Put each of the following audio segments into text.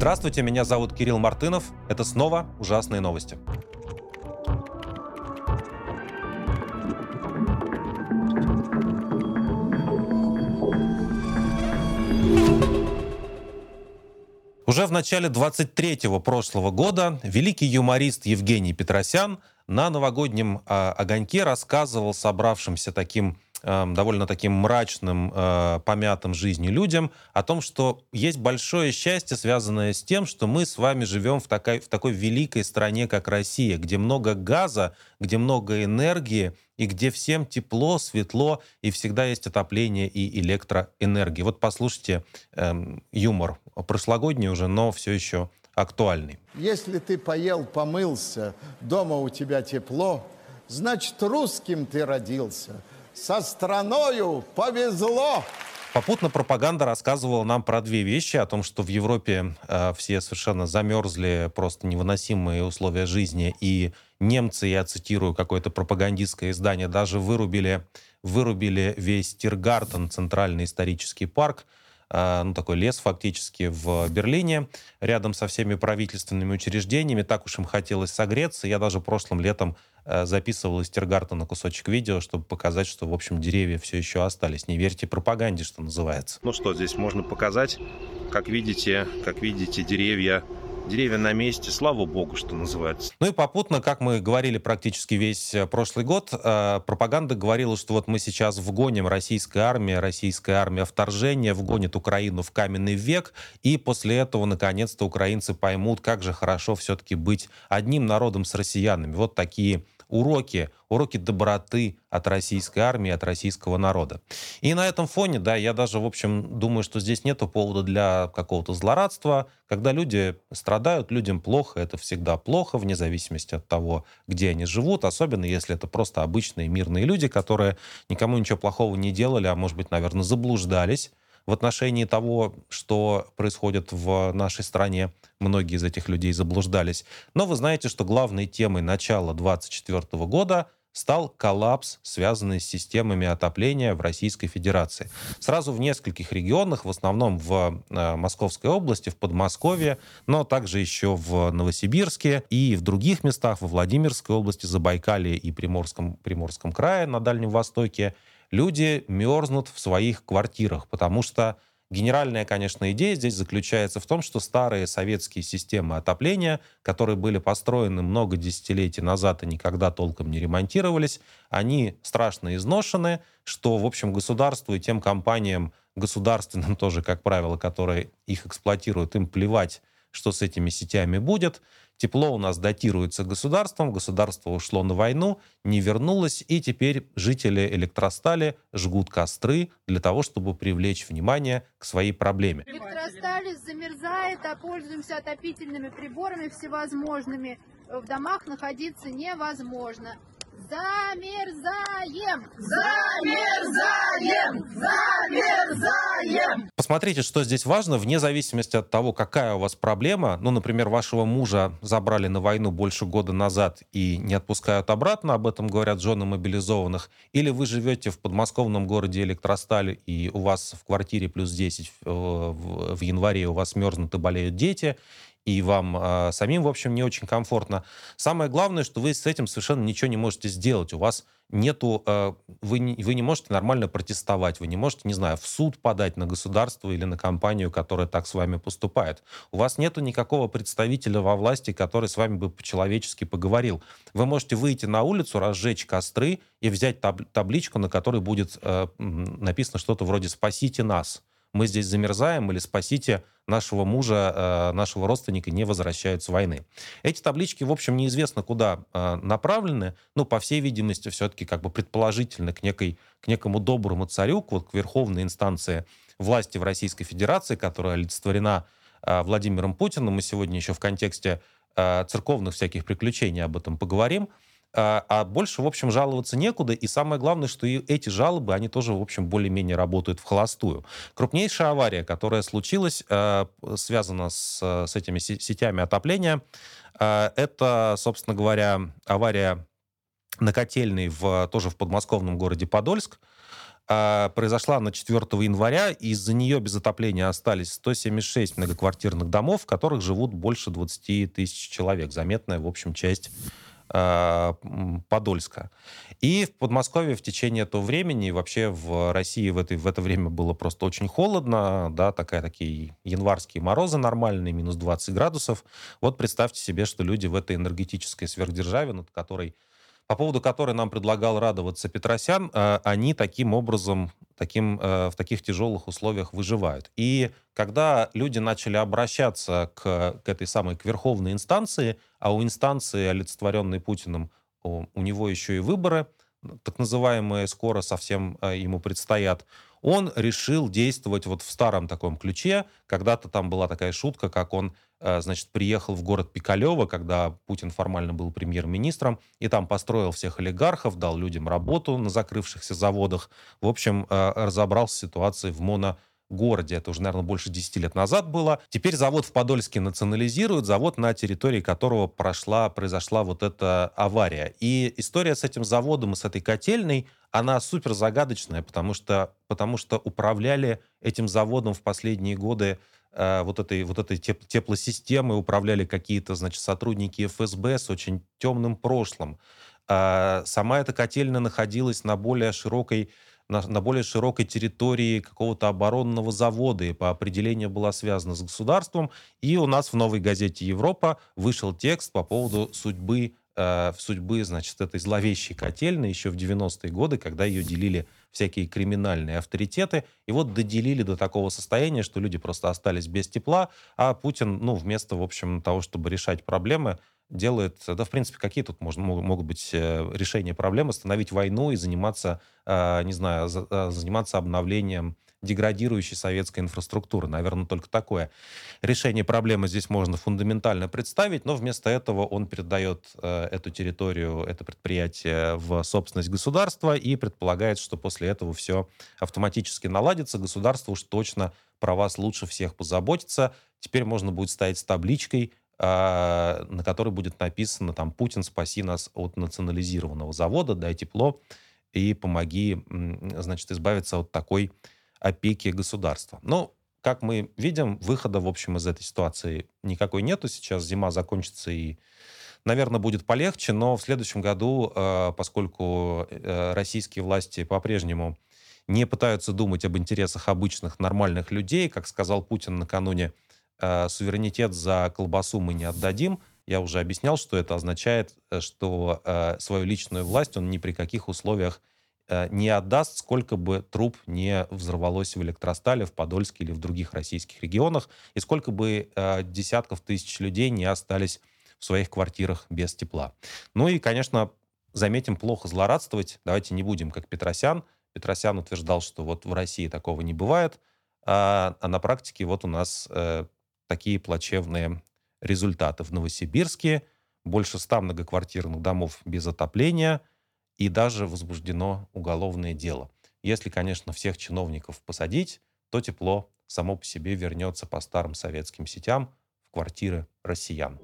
Здравствуйте, меня зовут Кирилл Мартынов. Это снова «Ужасные новости». Уже в начале 23-го прошлого года великий юморист Евгений Петросян на новогоднем э, огоньке рассказывал собравшимся таким довольно таким мрачным, э, помятым жизнью людям, о том, что есть большое счастье, связанное с тем, что мы с вами живем в такой, в такой великой стране, как Россия, где много газа, где много энергии, и где всем тепло, светло, и всегда есть отопление и электроэнергия. Вот послушайте эм, юмор, прошлогодний уже, но все еще актуальный. Если ты поел, помылся, дома у тебя тепло, значит, русским ты родился – со страною повезло. Попутно пропаганда рассказывала нам про две вещи, о том, что в Европе э, все совершенно замерзли, просто невыносимые условия жизни, и немцы, я цитирую какое-то пропагандистское издание, даже вырубили, вырубили весь Тиргартен, центральный исторический парк, э, ну, такой лес фактически в Берлине, рядом со всеми правительственными учреждениями. Так уж им хотелось согреться. Я даже прошлым летом записывал из Тиргартена кусочек видео, чтобы показать, что, в общем, деревья все еще остались. Не верьте пропаганде, что называется. Ну что, здесь можно показать. Как видите, как видите, деревья деревья на месте, слава богу, что называется. Ну и попутно, как мы говорили практически весь э, прошлый год, э, пропаганда говорила, что вот мы сейчас вгоним российская армия, российская армия вторжения, вгонит Украину в каменный век, и после этого, наконец-то, украинцы поймут, как же хорошо все-таки быть одним народом с россиянами. Вот такие уроки, уроки доброты от российской армии, от российского народа. И на этом фоне, да, я даже, в общем, думаю, что здесь нет повода для какого-то злорадства. Когда люди страдают, людям плохо, это всегда плохо, вне зависимости от того, где они живут, особенно если это просто обычные мирные люди, которые никому ничего плохого не делали, а, может быть, наверное, заблуждались в отношении того, что происходит в нашей стране. Многие из этих людей заблуждались. Но вы знаете, что главной темой начала 2024 года стал коллапс, связанный с системами отопления в Российской Федерации. Сразу в нескольких регионах, в основном в э, Московской области, в Подмосковье, но также еще в Новосибирске и в других местах, во Владимирской области, Забайкалье и Приморском, Приморском крае на Дальнем Востоке, люди мерзнут в своих квартирах, потому что Генеральная, конечно, идея здесь заключается в том, что старые советские системы отопления, которые были построены много десятилетий назад и никогда толком не ремонтировались, они страшно изношены, что, в общем, государству и тем компаниям, государственным тоже, как правило, которые их эксплуатируют, им плевать, что с этими сетями будет. Тепло у нас датируется государством, государство ушло на войну, не вернулось, и теперь жители электростали жгут костры для того, чтобы привлечь внимание к своей проблеме. Электросталь замерзает, а пользуемся отопительными приборами всевозможными. В домах находиться невозможно. Замерзаем! Замерзаем! Замерзаем! Посмотрите, что здесь важно, вне зависимости от того, какая у вас проблема. Ну, например, вашего мужа забрали на войну больше года назад и не отпускают обратно, об этом говорят жены мобилизованных. Или вы живете в подмосковном городе Электросталь, и у вас в квартире плюс 10 в, в, в январе у вас мерзнут и болеют дети, и вам э, самим, в общем, не очень комфортно. Самое главное, что вы с этим совершенно ничего не можете сделать. У вас нету, э, вы, не, вы не можете нормально протестовать, вы не можете, не знаю, в суд подать на государство или на компанию, которая так с вами поступает. У вас нету никакого представителя во власти, который с вами бы по-человечески поговорил. Вы можете выйти на улицу, разжечь костры и взять таб табличку, на которой будет э, написано что-то вроде «Спасите нас» мы здесь замерзаем или спасите нашего мужа, э, нашего родственника не возвращают с войны. Эти таблички, в общем, неизвестно куда э, направлены, но, по всей видимости, все-таки как бы предположительно к, некой, к некому доброму царю, вот, к верховной инстанции власти в Российской Федерации, которая олицетворена э, Владимиром Путиным. Мы сегодня еще в контексте церковных всяких приключений об этом поговорим. А, а больше, в общем, жаловаться некуда. И самое главное, что и эти жалобы, они тоже, в общем, более-менее работают в холостую. Крупнейшая авария, которая случилась, э, связана с, с этими сетями отопления, это, собственно говоря, авария на котельной в, тоже в подмосковном городе Подольск. а, произошла на 4 января, и из-за нее без отопления остались 176 многоквартирных домов, в которых живут больше 20 тысяч человек. Заметная, в общем, часть а, Подольска. И в Подмосковье в течение этого времени, вообще в России в, этой, в это время было просто очень холодно, да, такая, такие январские морозы нормальные, минус 20 градусов. Вот представьте себе, что люди в этой энергетической сверхдержаве, над которой по поводу которой нам предлагал радоваться Петросян, э, они таким образом, таким, э, в таких тяжелых условиях выживают. И когда люди начали обращаться к, к этой самой, к верховной инстанции, а у инстанции, олицетворенной Путиным, у, у него еще и выборы, так называемые, скоро совсем э, ему предстоят, он решил действовать вот в старом таком ключе. Когда-то там была такая шутка, как он значит, приехал в город Пикалево, когда Путин формально был премьер-министром, и там построил всех олигархов, дал людям работу на закрывшихся заводах. В общем, э, разобрался с ситуацией в моно городе. Это уже, наверное, больше 10 лет назад было. Теперь завод в Подольске национализируют, завод, на территории которого прошла, произошла вот эта авария. И история с этим заводом и с этой котельной, она супер загадочная, потому что, потому что управляли этим заводом в последние годы Э, вот этой, вот этой теп теплосистемой управляли какие-то, значит, сотрудники ФСБ с очень темным прошлым. А сама эта котельная находилась на более широкой на, на более широкой территории какого-то оборонного завода и по определению была связана с государством. И у нас в новой газете «Европа» вышел текст по поводу судьбы э, судьбы, значит, этой зловещей котельной еще в 90-е годы, когда ее делили всякие криминальные авторитеты. И вот доделили до такого состояния, что люди просто остались без тепла, а Путин, ну, вместо, в общем, того, чтобы решать проблемы, делает, да, в принципе, какие тут можно, могут быть э, решения проблем, остановить войну и заниматься, э, не знаю, э, заниматься обновлением деградирующей советской инфраструктуры. Наверное, только такое решение проблемы здесь можно фундаментально представить, но вместо этого он передает э, эту территорию, это предприятие в собственность государства и предполагает, что после этого все автоматически наладится. Государство уж точно про вас лучше всех позаботится. Теперь можно будет стоять с табличкой, э, на которой будет написано там «Путин, спаси нас от национализированного завода, дай тепло и помоги, значит, избавиться от такой опеки государства. Но, как мы видим, выхода, в общем, из этой ситуации никакой нету. Сейчас зима закончится и наверное, будет полегче, но в следующем году, э, поскольку э, российские власти по-прежнему не пытаются думать об интересах обычных нормальных людей, как сказал Путин накануне, э, суверенитет за колбасу мы не отдадим. Я уже объяснял, что это означает, что свою личную власть он ни при каких условиях не отдаст, сколько бы труп не взорвалось в Электростале, в Подольске или в других российских регионах, и сколько бы э, десятков тысяч людей не остались в своих квартирах без тепла. Ну и, конечно, заметим, плохо злорадствовать. Давайте не будем, как Петросян. Петросян утверждал, что вот в России такого не бывает, а, а на практике вот у нас э, такие плачевные результаты. В Новосибирске больше ста многоквартирных домов без отопления – и даже возбуждено уголовное дело. Если, конечно, всех чиновников посадить, то тепло само по себе вернется по старым советским сетям в квартиры россиян.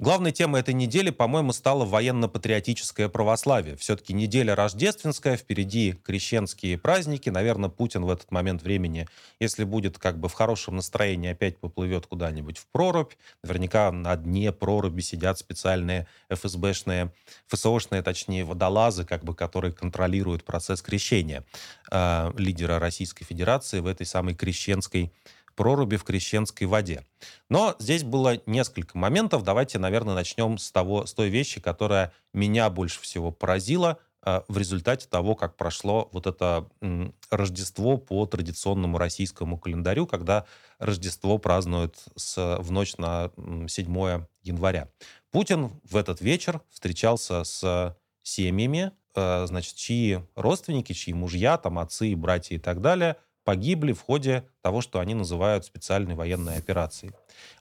Главной темой этой недели, по-моему, стало военно-патриотическое православие. Все-таки неделя рождественская, впереди крещенские праздники. Наверное, Путин в этот момент времени, если будет как бы в хорошем настроении, опять поплывет куда-нибудь в прорубь. Наверняка на дне проруби сидят специальные ФСБшные, ФСОшные, точнее, водолазы, как бы, которые контролируют процесс крещения э, лидера Российской Федерации в этой самой крещенской проруби в крещенской воде. Но здесь было несколько моментов. Давайте, наверное, начнем с, того, с той вещи, которая меня больше всего поразила э, в результате того, как прошло вот это Рождество по традиционному российскому календарю, когда Рождество празднуют с, в ночь на 7 января. Путин в этот вечер встречался с семьями, э, значит, чьи родственники, чьи мужья, там, отцы, братья и так далее – погибли в ходе того, что они называют специальной военной операцией.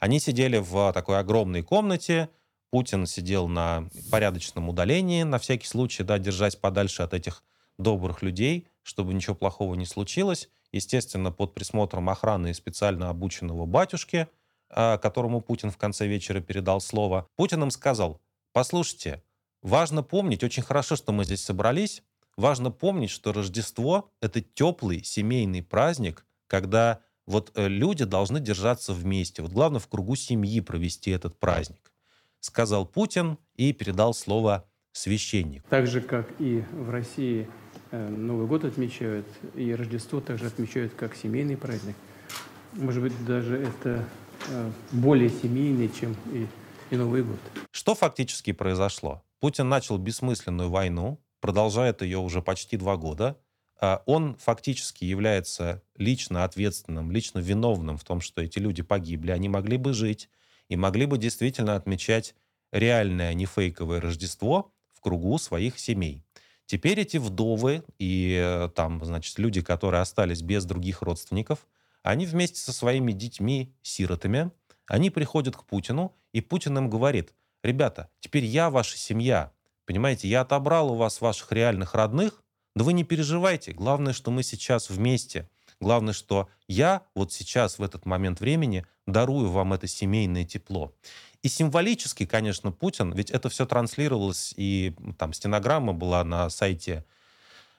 Они сидели в такой огромной комнате, Путин сидел на порядочном удалении, на всякий случай, да, держась подальше от этих добрых людей, чтобы ничего плохого не случилось. Естественно, под присмотром охраны и специально обученного батюшки, а, которому Путин в конце вечера передал слово, Путин им сказал, послушайте, важно помнить, очень хорошо, что мы здесь собрались, важно помнить, что Рождество — это теплый семейный праздник, когда вот э, люди должны держаться вместе. Вот главное в кругу семьи провести этот праздник. Сказал Путин и передал слово священник. Так же, как и в России э, Новый год отмечают, и Рождество также отмечают как семейный праздник. Может быть, даже это э, более семейный, чем и, и Новый год. Что фактически произошло? Путин начал бессмысленную войну, продолжает ее уже почти два года. А он фактически является лично ответственным, лично виновным в том, что эти люди погибли. Они могли бы жить и могли бы действительно отмечать реальное, не фейковое Рождество в кругу своих семей. Теперь эти вдовы и э, там, значит, люди, которые остались без других родственников, они вместе со своими детьми, сиротами, они приходят к Путину, и Путин им говорит, ребята, теперь я ваша семья, понимаете, я отобрал у вас ваших реальных родных, но вы не переживайте, главное, что мы сейчас вместе. Главное, что я вот сейчас, в этот момент времени, дарую вам это семейное тепло. И символически, конечно, Путин, ведь это все транслировалось, и там стенограмма была на сайте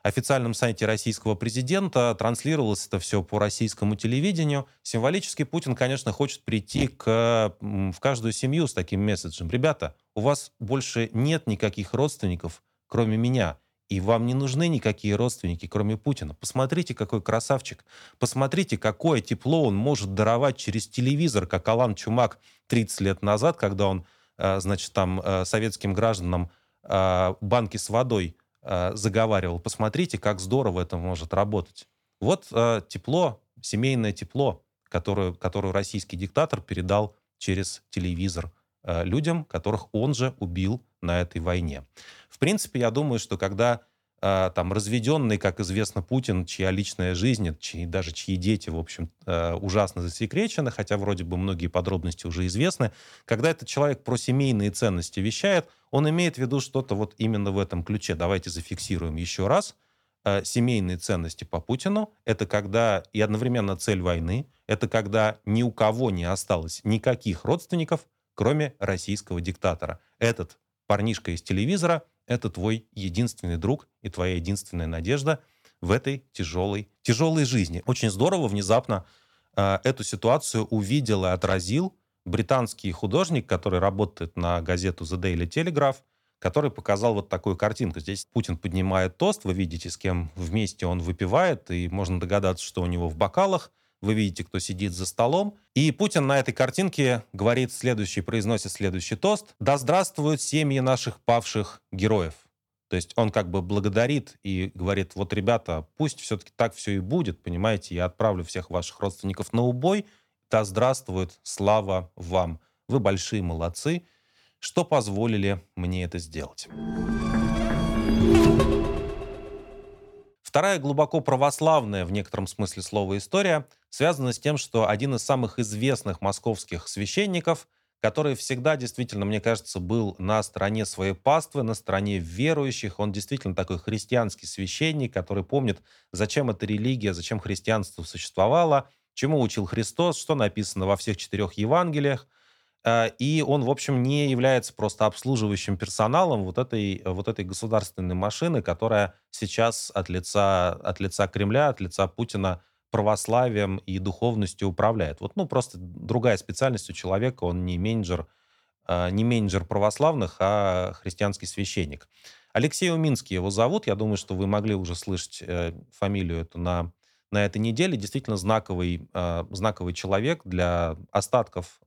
официальном сайте российского президента, транслировалось это все по российскому телевидению. Символически Путин, конечно, хочет прийти к, в каждую семью с таким месседжем. Ребята, у вас больше нет никаких родственников, кроме меня. И вам не нужны никакие родственники, кроме Путина. Посмотрите, какой красавчик. Посмотрите, какое тепло он может даровать через телевизор, как Алан Чумак 30 лет назад, когда он, э, значит, там э, советским гражданам э, банки с водой заговаривал. Посмотрите, как здорово это может работать. Вот тепло, семейное тепло, которое, которое российский диктатор передал через телевизор людям, которых он же убил на этой войне. В принципе, я думаю, что когда э, там разведенный, как известно, Путин, чья личная жизнь, чьи, даже чьи дети, в общем, э, ужасно засекречены, хотя вроде бы многие подробности уже известны, когда этот человек про семейные ценности вещает, он имеет в виду что-то вот именно в этом ключе. Давайте зафиксируем еще раз. Э, семейные ценности по Путину — это когда и одновременно цель войны, это когда ни у кого не осталось никаких родственников, кроме российского диктатора. Этот парнишка из телевизора — это твой единственный друг и твоя единственная надежда в этой тяжелой, тяжелой жизни. Очень здорово внезапно э, эту ситуацию увидел и отразил британский художник, который работает на газету The Daily Telegraph, который показал вот такую картинку. Здесь Путин поднимает тост, вы видите, с кем вместе он выпивает, и можно догадаться, что у него в бокалах – вы видите, кто сидит за столом. И Путин на этой картинке говорит следующий, произносит следующий тост. «Да здравствуют семьи наших павших героев». То есть он как бы благодарит и говорит, вот, ребята, пусть все-таки так все и будет, понимаете, я отправлю всех ваших родственников на убой, да здравствует, слава вам. Вы большие молодцы, что позволили мне это сделать. Вторая глубоко православная в некотором смысле слова история связана с тем, что один из самых известных московских священников, который всегда действительно, мне кажется, был на стороне своей паствы, на стороне верующих, он действительно такой христианский священник, который помнит, зачем эта религия, зачем христианство существовало, чему учил Христос, что написано во всех четырех Евангелиях – и он, в общем, не является просто обслуживающим персоналом вот этой, вот этой государственной машины, которая сейчас от лица, от лица Кремля, от лица Путина православием и духовностью управляет. Вот, ну, просто другая специальность у человека, он не менеджер, э, не менеджер православных, а христианский священник. Алексей Уминский его зовут, я думаю, что вы могли уже слышать э, фамилию эту на, на этой неделе. Действительно знаковый, знаковый человек для остатков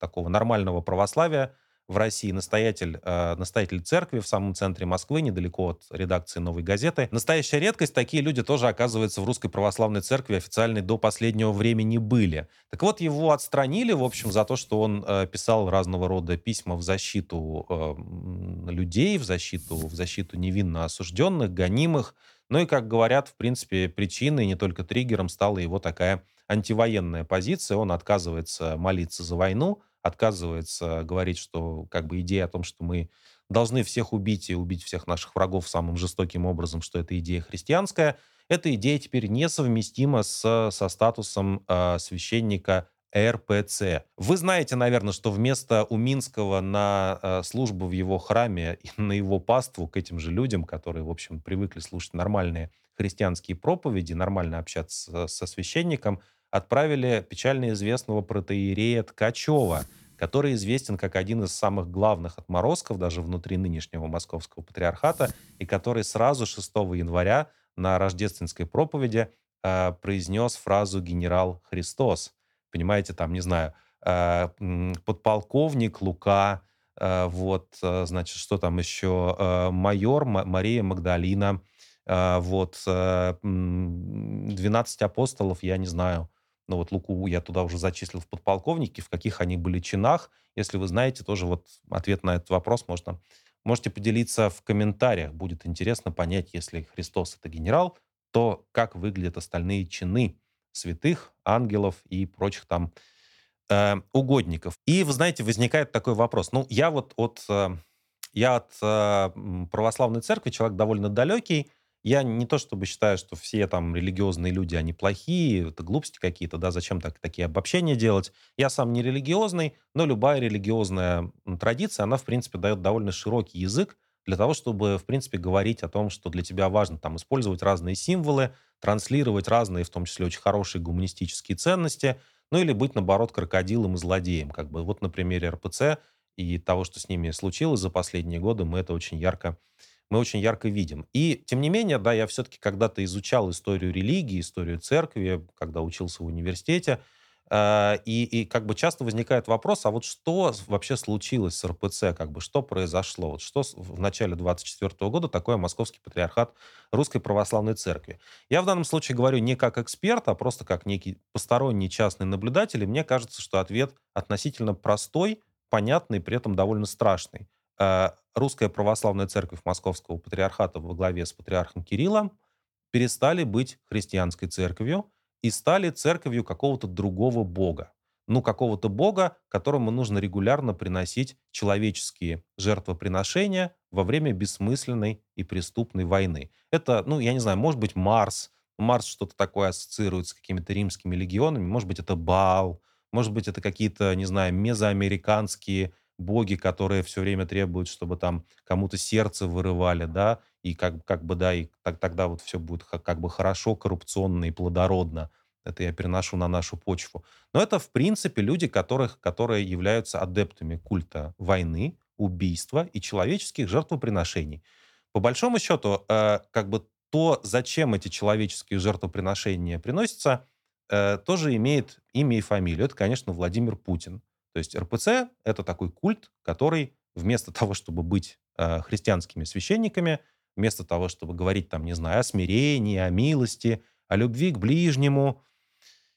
такого нормального православия в России, настоятель, э, настоятель церкви в самом центре Москвы, недалеко от редакции «Новой газеты». Настоящая редкость, такие люди тоже, оказывается, в Русской Православной Церкви официальной до последнего времени были. Так вот, его отстранили, в общем, за то, что он э, писал разного рода письма в защиту э, людей, в защиту, в защиту невинно осужденных, гонимых. Ну и, как говорят, в принципе, причиной, не только триггером, стала его такая антивоенная позиция. Он отказывается молиться за войну, отказывается говорить, что как бы идея о том, что мы должны всех убить и убить всех наших врагов самым жестоким образом, что это идея христианская, эта идея теперь несовместима с, со статусом э, священника РПЦ. Вы знаете, наверное, что вместо Уминского на э, службу в его храме и на его паству к этим же людям, которые, в общем, привыкли слушать нормальные христианские проповеди, нормально общаться со священником, отправили печально известного протеерея Ткачева, который известен как один из самых главных отморозков даже внутри нынешнего московского патриархата, и который сразу 6 января на рождественской проповеди э, произнес фразу «Генерал Христос». Понимаете, там, не знаю, э, подполковник Лука, э, вот, э, значит, что там еще, э, майор М- Мария Магдалина, э, вот, э, 12 апостолов, я не знаю, ну вот Луку я туда уже зачислил в подполковники, в каких они были чинах. Если вы знаете, тоже вот ответ на этот вопрос можно, можете поделиться в комментариях. Будет интересно понять, если Христос это генерал, то как выглядят остальные чины святых, ангелов и прочих там э, угодников. И, вы знаете, возникает такой вопрос. Ну, я вот от, э, я от э, православной церкви человек довольно далекий, я не то чтобы считаю, что все там религиозные люди, они плохие, это глупости какие-то, да, зачем так, такие обобщения делать. Я сам не религиозный, но любая религиозная традиция, она, в принципе, дает довольно широкий язык для того, чтобы, в принципе, говорить о том, что для тебя важно там использовать разные символы, транслировать разные, в том числе очень хорошие гуманистические ценности, ну или быть, наоборот, крокодилом и злодеем. Как бы вот на примере РПЦ и того, что с ними случилось за последние годы, мы это очень ярко мы очень ярко видим. И, тем не менее, да, я все-таки когда-то изучал историю религии, историю церкви, когда учился в университете, э, и, и как бы часто возникает вопрос, а вот что вообще случилось с РПЦ, как бы что произошло, вот что в начале 24 года такое Московский патриархат Русской Православной Церкви. Я в данном случае говорю не как эксперт, а просто как некий посторонний частный наблюдатель, и мне кажется, что ответ относительно простой, понятный, при этом довольно страшный. Русская Православная Церковь Московского Патриархата во главе с патриархом Кириллом перестали быть христианской церковью и стали церковью какого-то другого бога. Ну, какого-то бога, которому нужно регулярно приносить человеческие жертвоприношения во время бессмысленной и преступной войны. Это, ну, я не знаю, может быть, Марс. Марс что-то такое ассоциирует с какими-то римскими легионами. Может быть, это Баал. Может быть, это какие-то, не знаю, мезоамериканские боги, которые все время требуют, чтобы там кому-то сердце вырывали, да, и как, как бы, да, и так, тогда вот все будет как, как бы хорошо, коррупционно и плодородно. Это я переношу на нашу почву. Но это, в принципе, люди, которых, которые являются адептами культа войны, убийства и человеческих жертвоприношений. По большому счету, э, как бы то, зачем эти человеческие жертвоприношения приносятся, э, тоже имеет имя и фамилию. Это, конечно, Владимир Путин. То есть РПЦ — это такой культ, который вместо того, чтобы быть э, христианскими священниками, вместо того, чтобы говорить там, не знаю, о смирении, о милости, о любви к ближнему,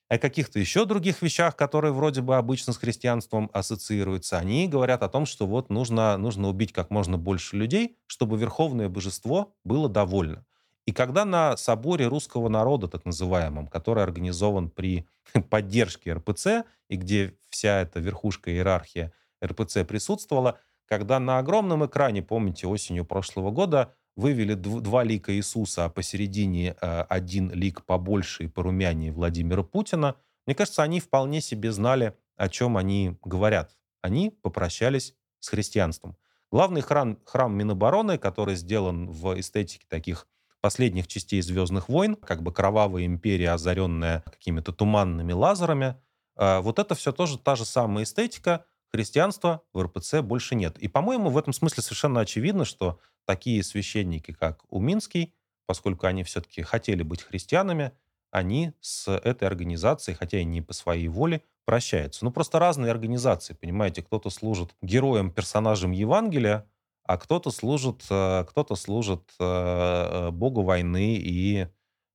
о каких-то еще других вещах, которые вроде бы обычно с христианством ассоциируются, они говорят о том, что вот нужно, нужно убить как можно больше людей, чтобы верховное божество было довольно. И когда на соборе русского народа, так называемом, который организован при поддержке РПЦ, и где вся эта верхушка иерархия РПЦ присутствовала, когда на огромном экране, помните, осенью прошлого года вывели два лика Иисуса, а посередине э, один лик побольше и порумянее Владимира Путина, мне кажется, они вполне себе знали, о чем они говорят. Они попрощались с христианством. Главный храм, храм Минобороны, который сделан в эстетике таких последних частей «Звездных войн», как бы кровавая империя, озаренная какими-то туманными лазерами. А, вот это все тоже та же самая эстетика. Христианства в РПЦ больше нет. И, по-моему, в этом смысле совершенно очевидно, что такие священники, как Уминский, поскольку они все-таки хотели быть христианами, они с этой организацией, хотя и не по своей воле, прощаются. Ну, просто разные организации, понимаете, кто-то служит героем, персонажем Евангелия, а кто-то служит, э, кто-то служит э, э, богу войны и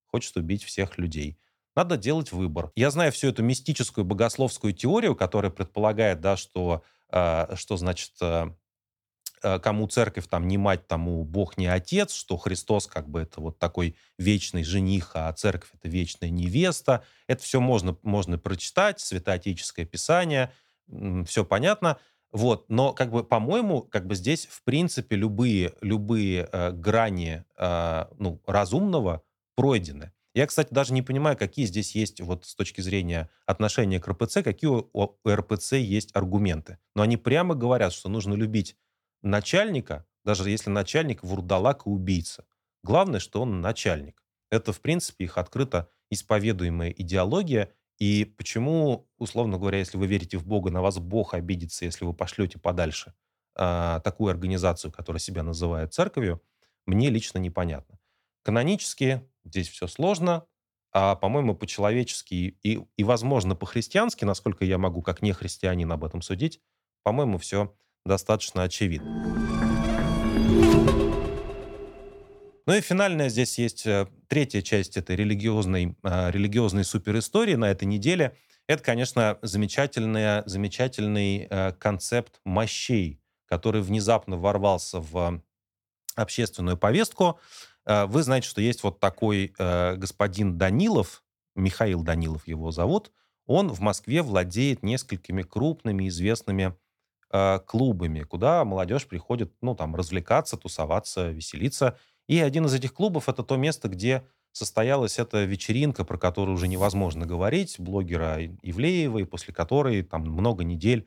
хочет убить всех людей. Надо делать выбор. Я знаю всю эту мистическую богословскую теорию, которая предполагает, да, что, что значит, кому церковь там не мать, тому Бог не отец, что Христос как бы это вот такой вечный жених, а церковь это вечная невеста. Это все можно, можно прочитать, святоотеческое писание, все понятно. Вот, но как бы, по-моему, как бы здесь в принципе любые любые э, грани э, ну разумного пройдены. Я, кстати, даже не понимаю, какие здесь есть вот с точки зрения отношения к РПЦ, какие у РПЦ есть аргументы. Но они прямо говорят, что нужно любить начальника, даже если начальник вурдалак и убийца. Главное, что он начальник. Это, в принципе, их открыто исповедуемая идеология. И почему, условно говоря, если вы верите в Бога, на вас Бог обидится, если вы пошлете подальше э, такую организацию, которая себя называет церковью, мне лично непонятно. Канонически здесь все сложно, а, по-моему, по-человечески и, и, возможно, по-христиански, насколько я могу, как не христианин, об этом судить, по-моему, все достаточно очевидно. Ну и финальная здесь есть э, третья часть этой религиозной, э, религиозной суперистории на этой неделе. Это, конечно, замечательный, замечательный э, концепт мощей, который внезапно ворвался в общественную повестку. Вы знаете, что есть вот такой господин Данилов, Михаил Данилов его зовут, он в Москве владеет несколькими крупными известными клубами, куда молодежь приходит, ну, там, развлекаться, тусоваться, веселиться. И один из этих клубов — это то место, где состоялась эта вечеринка, про которую уже невозможно говорить, блогера Ивлеевой, после которой там много недель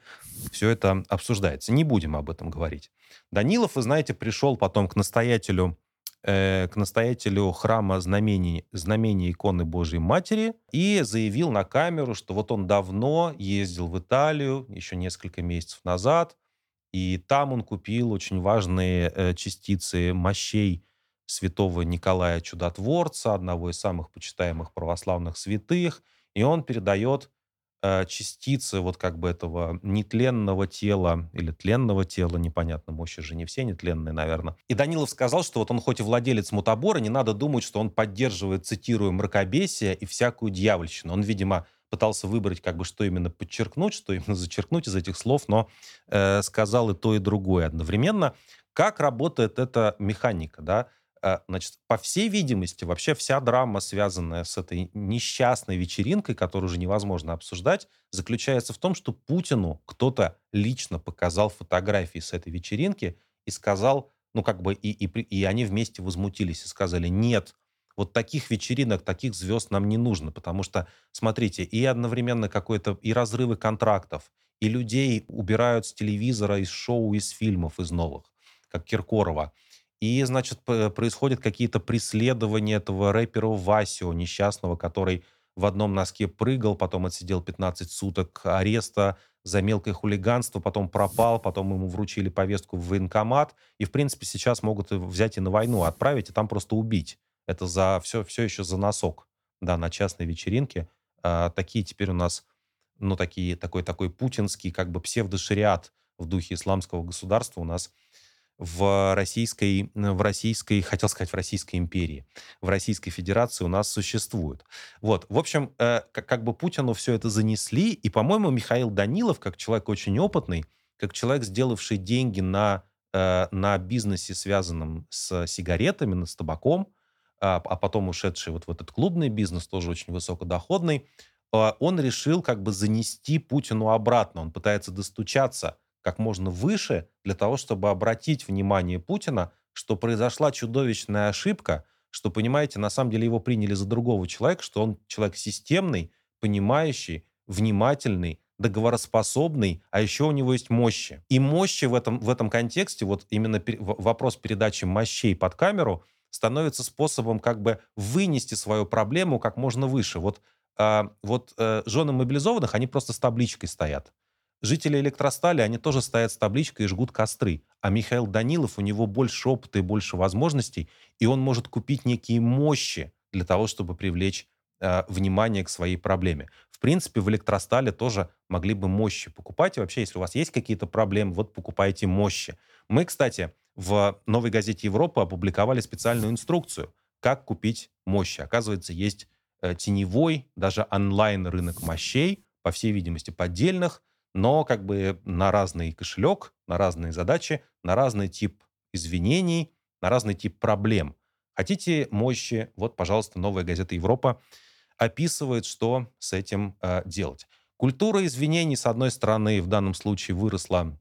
все это обсуждается. Не будем об этом говорить. Данилов, вы знаете, пришел потом к настоятелю э, к настоятелю храма знамений, знамения иконы Божьей Матери и заявил на камеру, что вот он давно ездил в Италию, еще несколько месяцев назад, и там он купил очень важные э, частицы мощей святого Николая Чудотворца, одного из самых почитаемых православных святых, и он передает э, частицы вот как бы этого нетленного тела или тленного тела, непонятно, мощи же не все нетленные, наверное. И Данилов сказал, что вот он хоть и владелец мутабора, не надо думать, что он поддерживает, цитирую, мракобесие и всякую дьявольщину. Он, видимо, пытался выбрать, как бы, что именно подчеркнуть, что именно зачеркнуть из этих слов, но э, сказал и то, и другое одновременно. Как работает эта механика, да? А, значит, по всей видимости, вообще вся драма, связанная с этой несчастной вечеринкой, которую уже невозможно обсуждать, заключается в том, что Путину кто-то лично показал фотографии с этой вечеринки и сказал, ну как бы, и, и, и они вместе возмутились и сказали, нет, вот таких вечеринок, таких звезд нам не нужно, потому что, смотрите, и одновременно какой-то, и разрывы контрактов, и людей убирают с телевизора, из шоу, из фильмов, из новых, как Киркорова и, значит, происходят какие-то преследования этого рэпера Васио, несчастного, который в одном носке прыгал, потом отсидел 15 суток ареста за мелкое хулиганство, потом пропал, потом ему вручили повестку в военкомат, и, в принципе, сейчас могут взять и на войну отправить, и там просто убить. Это за все, все еще за носок, да, на частной вечеринке. А, такие теперь у нас, ну, такие, такой, такой путинский, как бы псевдошариат в духе исламского государства у нас в российской, в российской, хотел сказать, в Российской империи, в Российской Федерации у нас существуют. Вот, в общем, э, как, как бы Путину все это занесли, и, по-моему, Михаил Данилов, как человек очень опытный, как человек, сделавший деньги на, э, на бизнесе, связанном с сигаретами, с табаком, а, а потом ушедший вот в этот клубный бизнес, тоже очень высокодоходный, э, он решил как бы занести Путину обратно. Он пытается достучаться как можно выше для того, чтобы обратить внимание Путина, что произошла чудовищная ошибка, что, понимаете, на самом деле его приняли за другого человека, что он человек системный, понимающий, внимательный, договороспособный, а еще у него есть мощи. И мощи в этом, в этом контексте, вот именно вопрос передачи мощей под камеру становится способом как бы вынести свою проблему как можно выше. Вот, э, вот э, жены мобилизованных, они просто с табличкой стоят. Жители электростали, они тоже стоят с табличкой и жгут костры. А Михаил Данилов, у него больше опыта и больше возможностей, и он может купить некие мощи для того, чтобы привлечь э, внимание к своей проблеме. В принципе, в электростале тоже могли бы мощи покупать. И вообще, если у вас есть какие-то проблемы, вот покупайте мощи. Мы, кстати, в новой газете Европа опубликовали специальную инструкцию, как купить мощи. Оказывается, есть э, теневой, даже онлайн рынок мощей, по всей видимости, поддельных, но как бы на разный кошелек, на разные задачи, на разный тип извинений, на разный тип проблем. Хотите мощи? Вот, пожалуйста, новая газета «Европа» описывает, что с этим э, делать. Культура извинений, с одной стороны, в данном случае выросла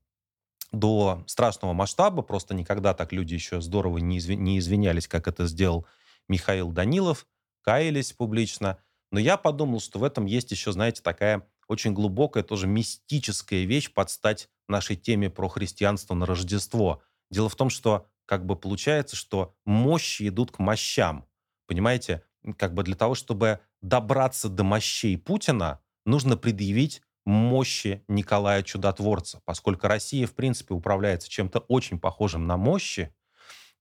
до страшного масштаба, просто никогда так люди еще здорово не, изв... не извинялись, как это сделал Михаил Данилов. каялись публично. Но я подумал, что в этом есть еще, знаете, такая очень глубокая, тоже мистическая вещь под стать нашей теме про христианство на Рождество. Дело в том, что как бы получается, что мощи идут к мощам. Понимаете? Как бы для того, чтобы добраться до мощей Путина, нужно предъявить мощи Николая Чудотворца. Поскольку Россия, в принципе, управляется чем-то очень похожим на мощи,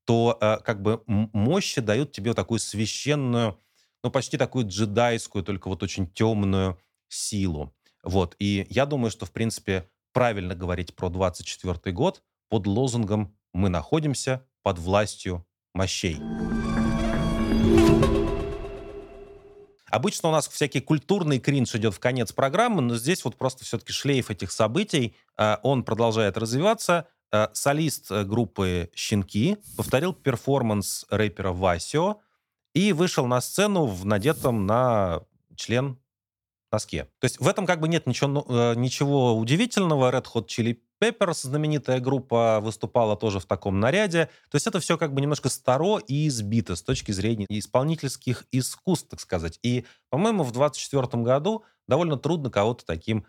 то э, как бы мощи дают тебе такую священную, ну, почти такую джедайскую, только вот очень темную силу. Вот. И я думаю, что, в принципе, правильно говорить про 24 год под лозунгом «Мы находимся под властью мощей». Обычно у нас всякий культурный кринж идет в конец программы, но здесь вот просто все-таки шлейф этих событий, э, он продолжает развиваться. Э, солист э, группы «Щенки» повторил перформанс рэпера Васио и вышел на сцену в надетом на член носке. То есть в этом как бы нет ничего, ну, ничего удивительного. Red Hot Chili Peppers, знаменитая группа, выступала тоже в таком наряде. То есть это все как бы немножко старо и избито с точки зрения исполнительских искусств, так сказать. И, по-моему, в 2024 году довольно трудно кого-то таким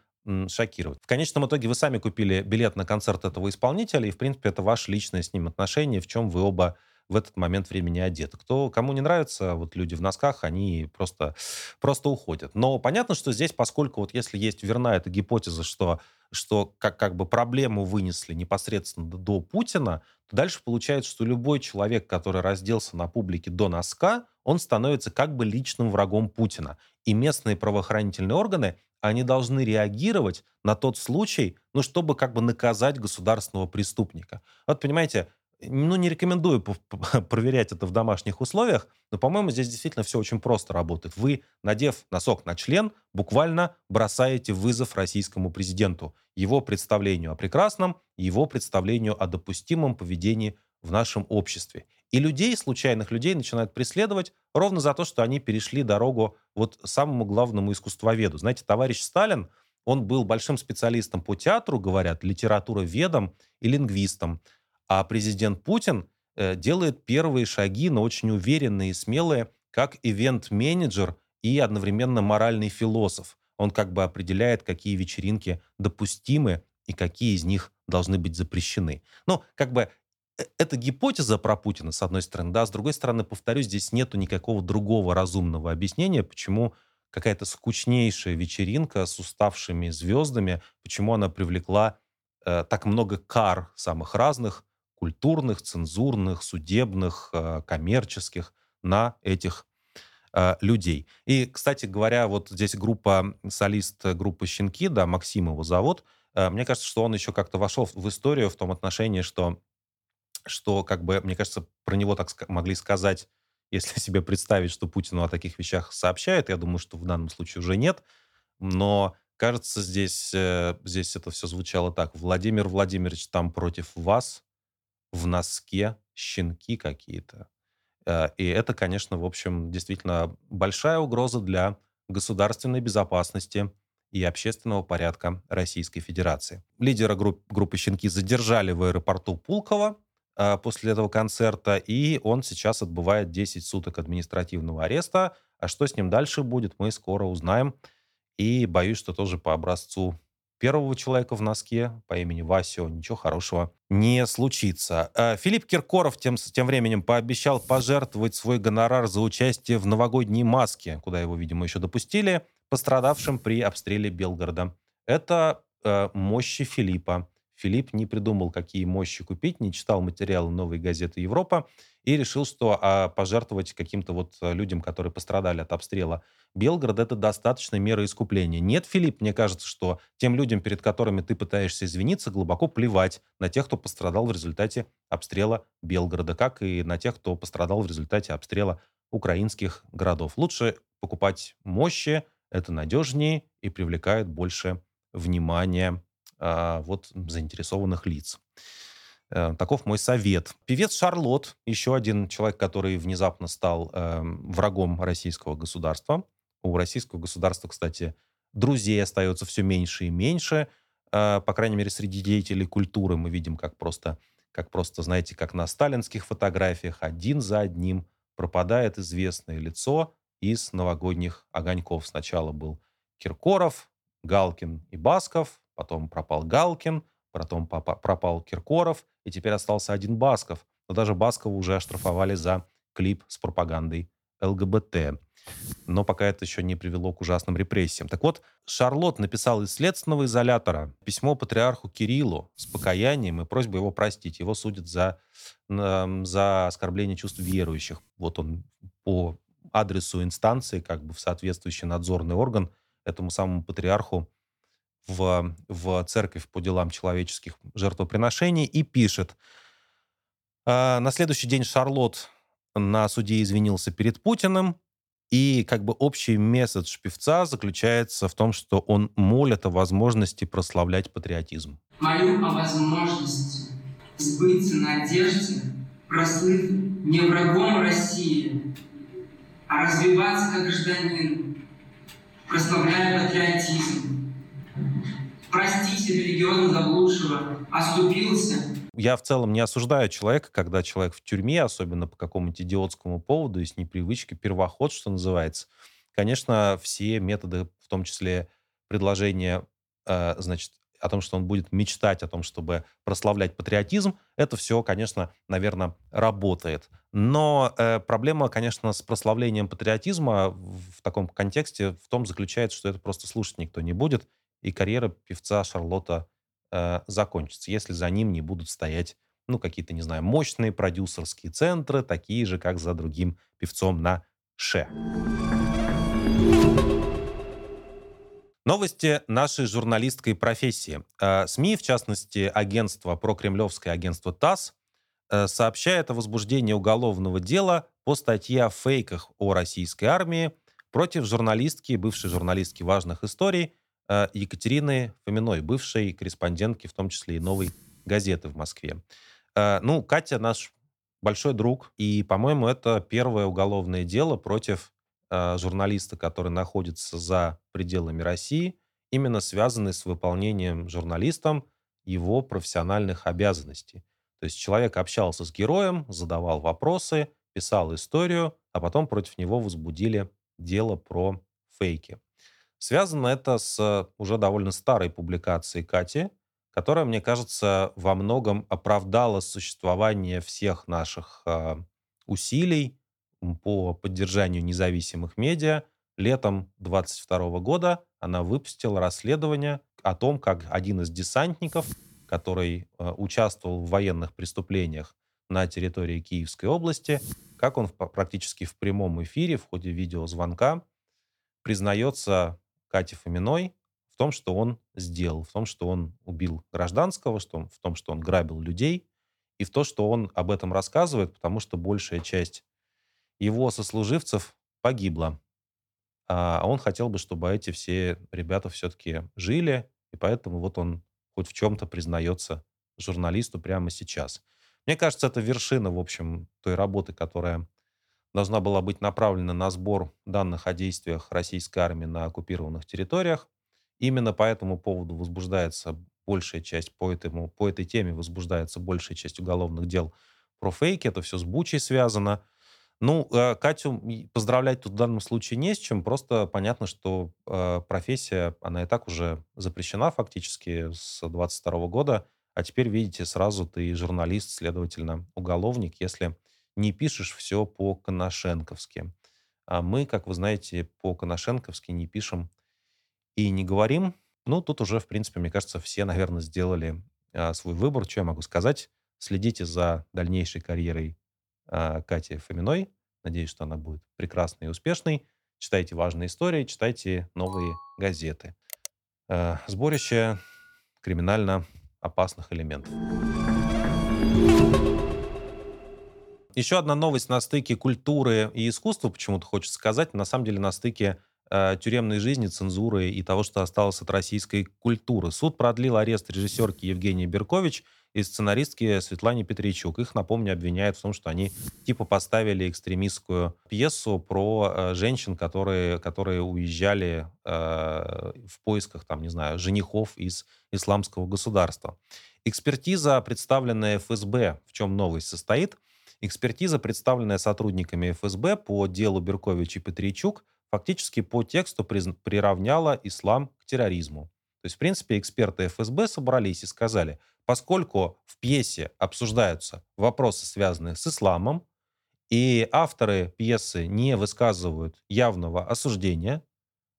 шокировать. В конечном итоге вы сами купили билет на концерт этого исполнителя, и, в принципе, это ваше личное с ним отношение, в чем вы оба в этот момент времени одеты. Кто, кому не нравится, вот люди в носках, они просто, просто уходят. Но понятно, что здесь, поскольку вот если есть верна эта гипотеза, что, что как, как бы проблему вынесли непосредственно до Путина, то дальше получается, что любой человек, который разделся на публике до носка, он становится как бы личным врагом Путина. И местные правоохранительные органы, они должны реагировать на тот случай, ну, чтобы как бы наказать государственного преступника. Вот, понимаете, ну, не рекомендую проверять это в домашних условиях, но, по-моему, здесь действительно все очень просто работает. Вы, надев носок на член, буквально бросаете вызов российскому президенту, его представлению о прекрасном, его представлению о допустимом поведении в нашем обществе. И людей, случайных людей, начинают преследовать ровно за то, что они перешли дорогу вот самому главному искусствоведу. Знаете, товарищ Сталин, он был большим специалистом по театру, говорят, литературоведом и лингвистом. А президент Путин э, делает первые шаги, но очень уверенные и смелые, как ивент-менеджер и одновременно моральный философ. Он как бы определяет, какие вечеринки допустимы и какие из них должны быть запрещены. Ну, как бы э, это гипотеза про Путина, с одной стороны, да, с другой стороны, повторюсь, здесь нету никакого другого разумного объяснения, почему какая-то скучнейшая вечеринка с уставшими звездами, почему она привлекла э, так много кар самых разных, культурных, цензурных, судебных, э, коммерческих на этих э, людей. И, кстати говоря, вот здесь группа, солист группы «Щенки», да, Максим его зовут, э, мне кажется, что он еще как-то вошел в историю в том отношении, что, что как бы, мне кажется, про него так могли сказать, если себе представить, что Путину о таких вещах сообщает, я думаю, что в данном случае уже нет, но кажется, здесь, здесь это все звучало так. Владимир Владимирович там против вас, в носке щенки какие-то. Э, и это, конечно, в общем, действительно большая угроза для государственной безопасности и общественного порядка Российской Федерации. Лидера групп, группы «Щенки» задержали в аэропорту Пулково э, после этого концерта, и он сейчас отбывает 10 суток административного ареста. А что с ним дальше будет, мы скоро узнаем. И боюсь, что тоже по образцу первого человека в носке по имени Васио ничего хорошего не случится. Э, Филипп Киркоров тем, тем временем пообещал пожертвовать свой гонорар за участие в новогодней маске, куда его, видимо, еще допустили, пострадавшим при обстреле Белгорода. Это э, мощи Филиппа. Филипп не придумал, какие мощи купить, не читал материалы новой газеты «Европа» и решил, что а, пожертвовать каким-то вот э, людям, которые пострадали от обстрела Белгорода, это достаточно меры искупления. Нет, Филипп, мне кажется, что тем людям, перед которыми ты пытаешься извиниться, глубоко плевать на тех, кто пострадал в результате обстрела Белгорода, как и на тех, кто пострадал в результате обстрела украинских городов. Лучше покупать мощи, это надежнее и привлекает больше внимания а, вот, заинтересованных лиц. Э, таков мой совет. Певец Шарлот, еще один человек, который внезапно стал э, врагом российского государства. У российского государства, кстати, друзей остается все меньше и меньше. Э, по крайней мере, среди деятелей культуры мы видим, как просто, как просто, знаете, как на сталинских фотографиях, один за одним пропадает известное лицо, из новогодних огоньков. Сначала был Киркоров, Галкин и Басков, потом пропал Галкин, потом пропал Киркоров, и теперь остался один Басков. Но даже Баскова уже оштрафовали за клип с пропагандой ЛГБТ. Но пока это еще не привело к ужасным репрессиям. Так вот, Шарлот написал из следственного изолятора письмо патриарху Кириллу с покаянием и просьбой его простить. Его судят за, за оскорбление чувств верующих. Вот он по адресу инстанции, как бы в соответствующий надзорный орган, этому самому патриарху в, в церковь по делам человеческих жертвоприношений и пишет. «А, на следующий день Шарлот на суде извинился перед Путиным, и как бы общий месседж певца заключается в том, что он молит о возможности прославлять патриотизм. Молю о возможности сбыться надежде, прослыть не врагом России, а развиваться как гражданин, прославляя патриотизм. Простите религиозно заблудшего, оступился, я в целом не осуждаю человека, когда человек в тюрьме, особенно по какому-нибудь идиотскому поводу, и с непривычки, первоход, что называется. Конечно, все методы, в том числе предложение, э, значит, о том, что он будет мечтать о том, чтобы прославлять патриотизм, это все, конечно, наверное, работает. Но э, проблема, конечно, с прославлением патриотизма в таком контексте в том заключается, что это просто слушать никто не будет, и карьера певца Шарлотта э, закончится, если за ним не будут стоять, ну, какие-то, не знаю, мощные продюсерские центры, такие же, как за другим певцом на Ше. Новости нашей журналистской профессии. Э, СМИ, в частности, агентство, прокремлевское агентство ТАСС, э, сообщает о возбуждении уголовного дела по статье о фейках о российской армии против журналистки, бывшей журналистки важных историй Екатерины Фоминой, бывшей корреспондентки, в том числе и «Новой газеты» в Москве. Э, ну, Катя наш большой друг, и, по-моему, это первое уголовное дело против э, журналиста, который находится за пределами России, именно связанный с выполнением журналистом его профессиональных обязанностей. То есть человек общался с героем, задавал вопросы, писал историю, а потом против него возбудили дело про фейки. Связано это с уже довольно старой публикацией Кати, которая, мне кажется, во многом оправдала существование всех наших э, усилий по поддержанию независимых медиа. Летом 22 года она выпустила расследование о том, как один из десантников, который э, участвовал в военных преступлениях на территории Киевской области, как он в, практически в прямом эфире в ходе видеозвонка признается Кати Фоминой в том, что он сделал, в том, что он убил гражданского, что он, в том, что он грабил людей, и в то, что он об этом рассказывает, потому что большая часть его сослуживцев погибла. А он хотел бы, чтобы эти все ребята все-таки жили, и поэтому вот он хоть в чем-то признается журналисту прямо сейчас. Мне кажется, это вершина, в общем, той работы, которая должна была быть направлена на сбор данных о действиях российской армии на оккупированных территориях. Именно по этому поводу возбуждается большая часть, по, этому, по этой теме возбуждается большая часть уголовных дел про фейки. Это все с Бучей связано. Ну, э, Катю поздравлять тут в данном случае не с чем. Просто понятно, что э, профессия, она и так уже запрещена фактически с 22 года. А теперь, видите, сразу ты журналист, следовательно, уголовник, если не пишешь все по-коношенковски. А мы, как вы знаете, по-коношенковски не пишем и не говорим. Ну, тут уже, в принципе, мне кажется, все, наверное, сделали а, свой выбор. Что я могу сказать? Следите за дальнейшей карьерой а, Кати Фоминой. Надеюсь, что она будет прекрасной и успешной. Читайте важные истории, читайте новые газеты. А, сборище криминально опасных элементов. Еще одна новость на стыке культуры и искусства, почему-то хочется сказать, на самом деле на стыке э, тюремной жизни, цензуры и того, что осталось от российской культуры. Суд продлил арест режиссерки Евгении Беркович и сценаристки Светлане Петричук. Их, напомню, обвиняют в том, что они типа поставили экстремистскую пьесу про э, женщин, которые, которые уезжали э, в поисках, там, не знаю, женихов из исламского государства. Экспертиза, представленная ФСБ, в чем новость состоит – Экспертиза, представленная сотрудниками ФСБ по делу Беркович и Петричук, фактически по тексту приравняла ислам к терроризму. То есть, в принципе, эксперты ФСБ собрались и сказали, поскольку в пьесе обсуждаются вопросы, связанные с исламом, и авторы пьесы не высказывают явного осуждения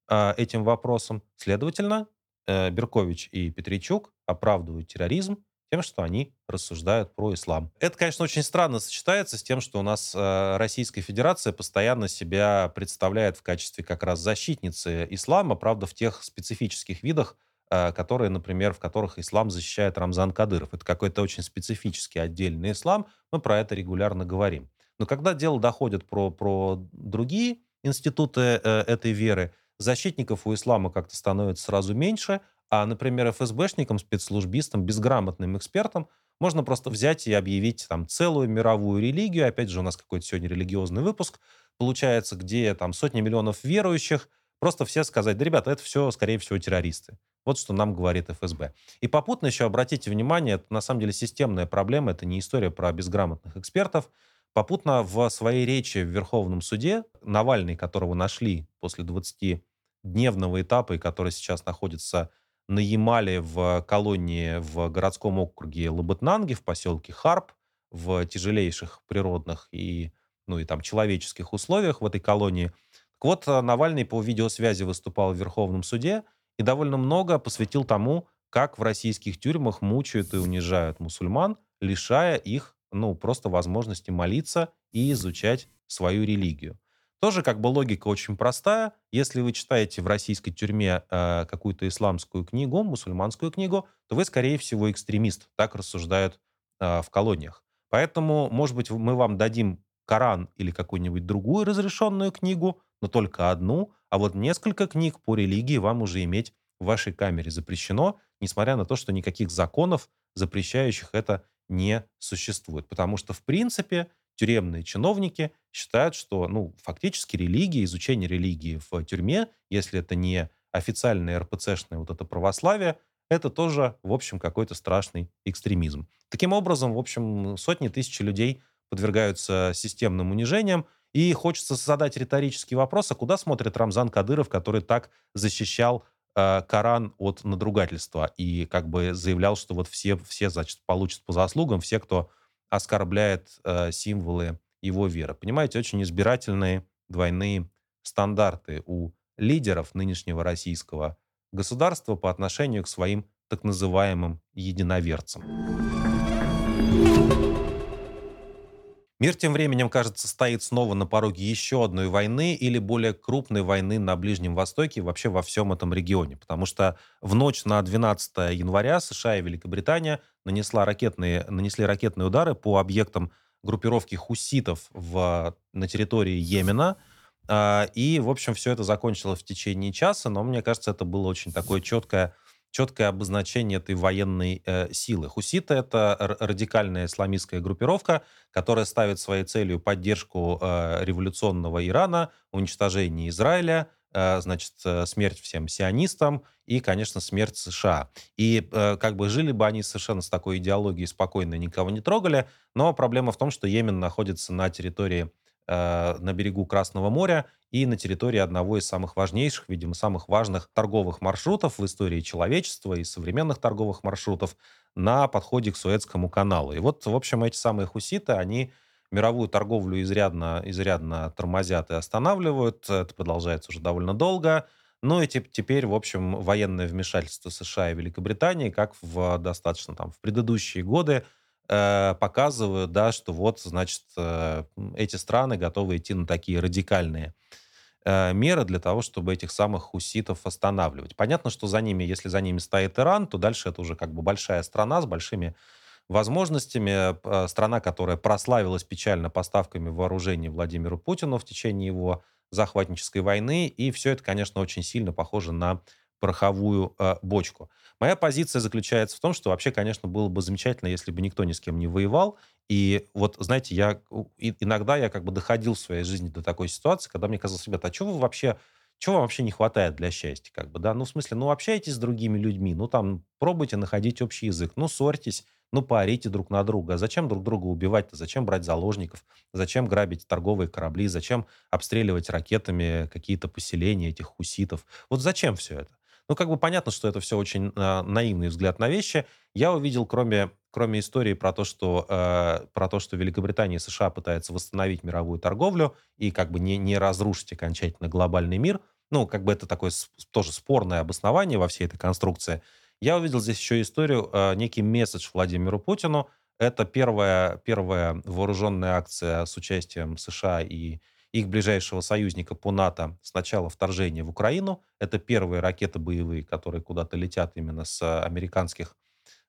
э, этим вопросам, следовательно, э, Беркович и Петричук оправдывают терроризм тем, что они рассуждают про ислам. Это, конечно, очень странно сочетается с тем, что у нас э, Российская Федерация постоянно себя представляет в качестве как раз защитницы ислама, правда, в тех специфических видах, э, которые, например, в которых ислам защищает Рамзан Кадыров. Это какой-то очень специфический отдельный ислам, мы про это регулярно говорим. Но когда дело доходит про, про другие институты э, этой веры, защитников у ислама как-то становится сразу меньше, а, например, ФСБшникам, спецслужбистам, безграмотным экспертам можно просто взять и объявить там целую мировую религию. Опять же, у нас какой-то сегодня религиозный выпуск получается, где там сотни миллионов верующих. Просто все сказать, да, ребята, это все, скорее всего, террористы. Вот что нам говорит ФСБ. И попутно еще обратите внимание, это на самом деле системная проблема, это не история про безграмотных экспертов. Попутно в своей речи в Верховном суде Навальный, которого нашли после 20-дневного этапа и который сейчас находится на Ямале в колонии в городском округе Лабытнанги, в поселке Харп, в тяжелейших природных и, ну, и там человеческих условиях в этой колонии. Так вот, э, Навальный по видеосвязи выступал в Верховном суде и довольно много посвятил тому, как в российских тюрьмах мучают и унижают мусульман, лишая их, ну, просто возможности молиться и изучать свою религию. Тоже как бы логика очень простая. Если вы читаете в российской тюрьме э, какую-то исламскую книгу, мусульманскую книгу, то вы, скорее всего, экстремист. Так рассуждают э, в колониях. Поэтому, может быть, мы вам дадим Коран или какую-нибудь другую разрешенную книгу, но только одну, а вот несколько книг по религии вам уже иметь в вашей камере запрещено, несмотря на то, что никаких законов, запрещающих это, не существует. Потому что, в принципе, тюремные чиновники считают, что, ну, фактически религия, изучение религии в тюрьме, если это не официальное РПЦшное вот это православие, это тоже, в общем, какой-то страшный экстремизм. Таким образом, в общем, сотни тысяч людей подвергаются системным унижениям, и хочется задать риторический вопрос, а куда смотрит Рамзан Кадыров, который так защищал э, Коран от надругательства и как бы заявлял, что вот все, все значит, получат по заслугам, все, кто оскорбляет э, символы его веры. Понимаете, очень избирательные двойные стандарты у лидеров нынешнего российского государства по отношению к своим так называемым единоверцам. Мир тем временем, кажется, стоит снова на пороге еще одной войны или более крупной войны на Ближнем Востоке и вообще во всем этом регионе. Потому что в ночь на 12 января США и Великобритания нанесла ракетные, нанесли ракетные удары по объектам группировки хуситов в, на территории Йемена. А, и, в общем, все это закончилось в течение часа, но мне кажется, это было очень такое четкое четкое обозначение этой военной э, силы. Хуситы — это радикальная исламистская группировка, которая ставит своей целью поддержку э, революционного Ирана, уничтожение Израиля, э, значит, э, смерть всем сионистам и, конечно, смерть США. И э, как бы жили бы они совершенно с такой идеологией спокойно, никого не трогали, но проблема в том, что Йемен находится на территории на берегу Красного моря и на территории одного из самых важнейших, видимо, самых важных торговых маршрутов в истории человечества и современных торговых маршрутов на подходе к Суэцкому каналу. И вот, в общем, эти самые хуситы, они мировую торговлю изрядно, изрядно тормозят и останавливают. Это продолжается уже довольно долго. Ну и теперь, в общем, военное вмешательство США и Великобритании, как в достаточно там в предыдущие годы, Э, показывают, да, что вот, значит, э, эти страны готовы идти на такие радикальные э, меры для того, чтобы этих самых хуситов останавливать. Понятно, что за ними, если за ними стоит Иран, то дальше это уже как бы большая страна с большими возможностями. Страна, которая прославилась печально поставками вооружений Владимиру Путину в течение его захватнической войны. И все это, конечно, очень сильно похоже на пороховую э, бочку. Моя позиция заключается в том, что вообще, конечно, было бы замечательно, если бы никто ни с кем не воевал. И вот, знаете, я иногда я как бы доходил в своей жизни до такой ситуации, когда мне казалось, ребята, а что вы вообще чего вам вообще не хватает для счастья, как бы, да? Ну, в смысле, ну, общайтесь с другими людьми, ну, там, пробуйте находить общий язык, ну, ссорьтесь, ну, поорите друг на друга. Зачем друг друга убивать-то? Зачем брать заложников? Зачем грабить торговые корабли? Зачем обстреливать ракетами какие-то поселения этих хуситов? Вот зачем все это? Ну, как бы понятно, что это все очень э, наивный взгляд на вещи. Я увидел, кроме, кроме истории про то, что, э, про то, что Великобритания и США пытаются восстановить мировую торговлю и как бы не, не разрушить окончательно глобальный мир, ну, как бы это такое тоже спорное обоснование во всей этой конструкции – я увидел здесь еще историю, э, некий месседж Владимиру Путину. Это первая, первая вооруженная акция с участием США и их ближайшего союзника по НАТО с начала вторжения в Украину. Это первые ракеты боевые, которые куда-то летят именно с американских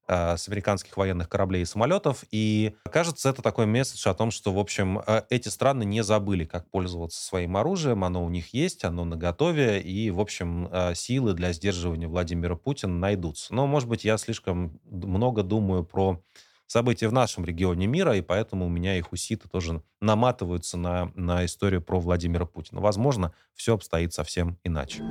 Э, с американских военных кораблей и самолетов. И кажется, это такой месседж о том, что, в общем, э, эти страны не забыли, как пользоваться своим оружием. Оно у них есть, оно наготове. И, в общем, э, силы для сдерживания Владимира Путина найдутся. Но, может быть, я слишком много думаю про события в нашем регионе мира, и поэтому у меня их уситы тоже наматываются на, на историю про Владимира Путина. Возможно, все обстоит совсем иначе.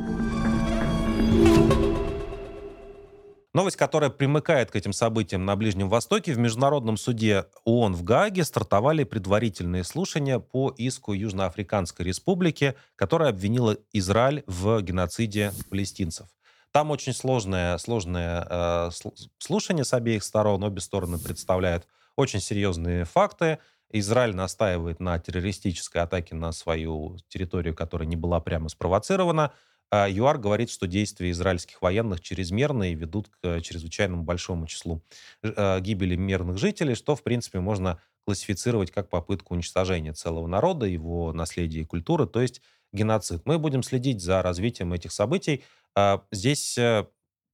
Новость, которая примыкает к этим событиям на Ближнем Востоке. В Международном суде ООН в Гааге стартовали предварительные слушания по иску Южноафриканской Республики, которая обвинила Израиль в геноциде палестинцев. Там очень сложное, сложное э, слушание с обеих сторон. Обе стороны представляют очень серьезные факты. Израиль настаивает на террористической атаке на свою территорию, которая не была прямо спровоцирована. А ЮАР говорит, что действия израильских военных чрезмерные и ведут к чрезвычайному большому числу э, гибели мирных жителей, что, в принципе, можно классифицировать как попытку уничтожения целого народа, его наследия и культуры, то есть геноцид. Мы будем следить за развитием этих событий. А, здесь э,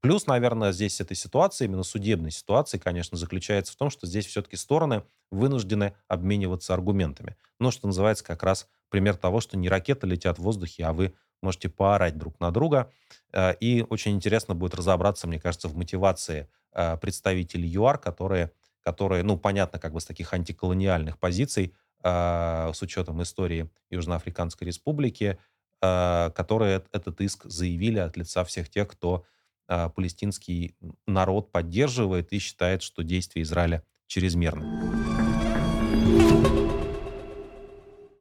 плюс, наверное, здесь этой ситуации, именно судебной ситуации, конечно, заключается в том, что здесь все-таки стороны вынуждены обмениваться аргументами. Ну, что называется как раз пример того, что не ракеты летят в воздухе, а вы можете поорать друг на друга. Э, и очень интересно будет разобраться, мне кажется, в мотивации э, представителей ЮАР, которые, которые, ну, понятно, как бы с таких антиколониальных позиций, э, с учетом истории Южноафриканской Республики, которые этот иск заявили от лица всех тех, кто палестинский народ поддерживает и считает, что действия Израиля чрезмерны.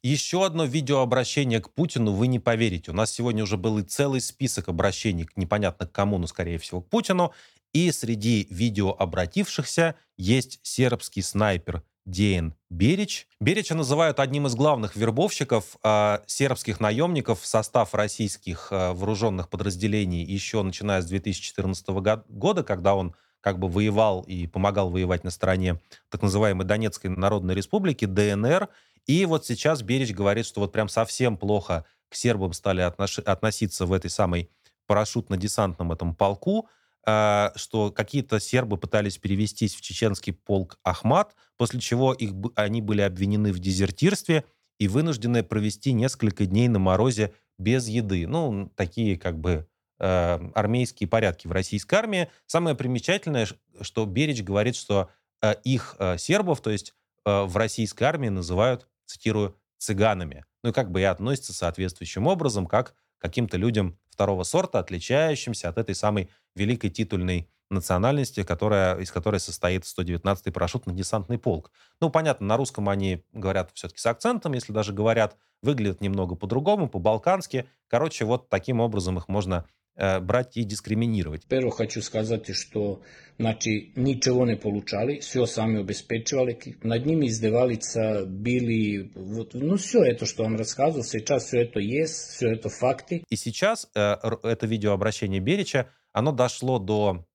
Еще одно видеообращение к Путину вы не поверите. У нас сегодня уже был и целый список обращений к непонятно к кому, но, скорее всего, к Путину. И среди видеообратившихся есть сербский снайпер Деян Берич. Берича называют одним из главных вербовщиков э, сербских наемников. В состав российских э, вооруженных подразделений еще начиная с 2014 года, когда он как бы воевал и помогал воевать на стороне так называемой Донецкой Народной Республики, ДНР, и вот сейчас Берич говорит, что вот прям совсем плохо к сербам стали отнош... относиться в этой самой парашютно-десантном этом полку, что какие-то сербы пытались перевестись в чеченский полк Ахмат, после чего их, они были обвинены в дезертирстве и вынуждены провести несколько дней на морозе без еды. Ну, такие как бы э, армейские порядки в российской армии. Самое примечательное, что Берич говорит, что э, их э, сербов, то есть э, в российской армии называют цитирую, цыганами. Ну и как бы и относится соответствующим образом, как каким-то людям второго сорта, отличающимся от этой самой великой титульной национальности, которая, из которой состоит 119-й парашютно-десантный полк. Ну, понятно, на русском они говорят все-таки с акцентом, если даже говорят, выглядят немного по-другому, по-балкански. Короче, вот таким образом их можно брать и дискриминировать. Prvo хочу сказать, что znači, не получали, все сами обеспечивали, над ними издевались, били, вот, ну все это, что он рассказывал, сейчас все это есть, все это факты. И сейчас э, это видеообращение Берича, оно дошло до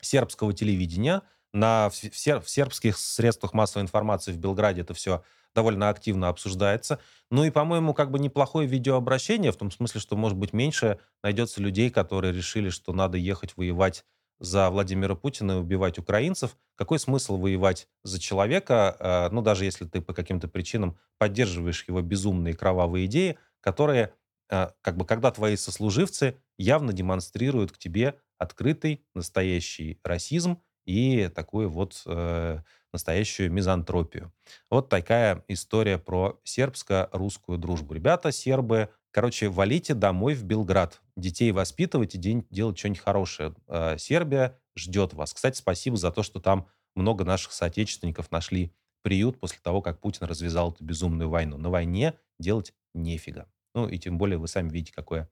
сербского телевидения, на, в сербских средствах массовой информации в Белграде это все довольно активно обсуждается. Ну и, по-моему, как бы неплохое видеообращение, в том смысле, что, может быть, меньше найдется людей, которые решили, что надо ехать воевать за Владимира Путина и убивать украинцев. Какой смысл воевать за человека, э, ну, даже если ты по каким-то причинам поддерживаешь его безумные кровавые идеи, которые, э, как бы, когда твои сослуживцы явно демонстрируют к тебе открытый, настоящий расизм и такую вот э, настоящую мизантропию. Вот такая история про сербско-русскую дружбу. Ребята, сербы, Короче, валите домой в Белград. Детей воспитывать и день делать что-нибудь хорошее. Э, Сербия ждет вас. Кстати, спасибо за то, что там много наших соотечественников нашли приют после того, как Путин развязал эту безумную войну. На войне делать нефига. Ну и тем более вы сами видите, какое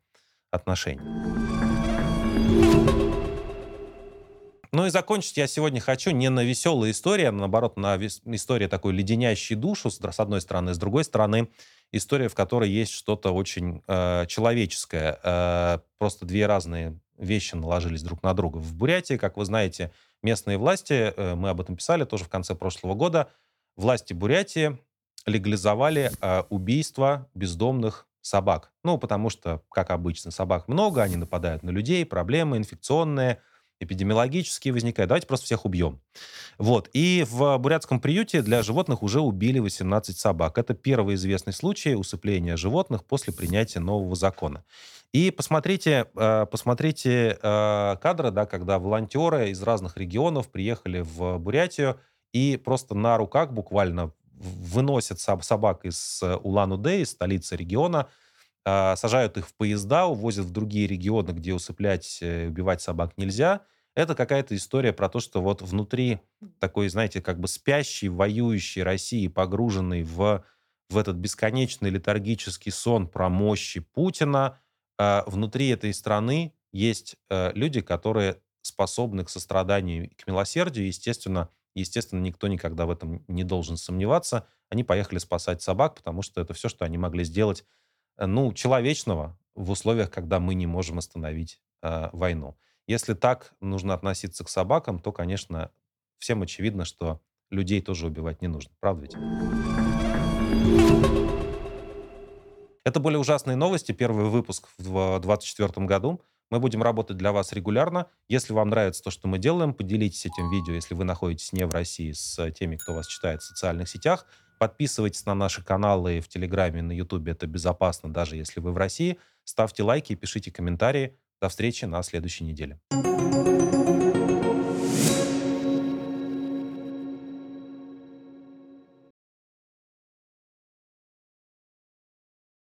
отношение. Ну и закончить я сегодня хочу не на веселой истории, а наоборот на истории такой леденящей душу, с одной стороны, с другой стороны, история, в которой есть что-то очень э, человеческое. Э, просто две разные вещи наложились друг на друга. В Бурятии, как вы знаете, местные власти, э, мы об этом писали тоже в конце прошлого года, власти Бурятии легализовали э, убийство бездомных собак. Ну, потому что, как обычно, собак много, они нападают на людей, проблемы инфекционные, эпидемиологические возникают. Давайте просто всех убьем. Вот. И в бурятском приюте для животных уже убили 18 собак. Это первый известный случай усыпления животных после принятия нового закона. И посмотрите, э, посмотрите э, кадры, да, когда волонтеры из разных регионов приехали в Бурятию и просто на руках буквально выносят собак из э, Улан-Удэ, из столицы региона, а, сажают их в поезда, увозят в другие регионы, где усыплять, э, убивать собак нельзя. Это какая-то история про то, что вот внутри такой, знаете, как бы спящей, воюющей России, погруженной в, в этот бесконечный летаргический сон про мощи Путина, а, внутри этой страны есть э, люди, которые способны к состраданию и к милосердию. Естественно, естественно, никто никогда в этом не должен сомневаться. Они поехали спасать собак, потому что это все, что они могли сделать ну, человечного в условиях, когда мы не можем остановить э, войну. Если так нужно относиться к собакам, то, конечно, всем очевидно, что людей тоже убивать не нужно. Правда ведь? Это были ужасные новости. Первый выпуск в 2024 году. Мы будем работать для вас регулярно. Если вам нравится то, что мы делаем, поделитесь этим видео, если вы находитесь не в России, с теми, кто вас читает в социальных сетях. Подписывайтесь на наши каналы в Телеграме, на Ютубе. Это безопасно, даже если вы в России. Ставьте лайки пишите комментарии. До встречи на следующей неделе.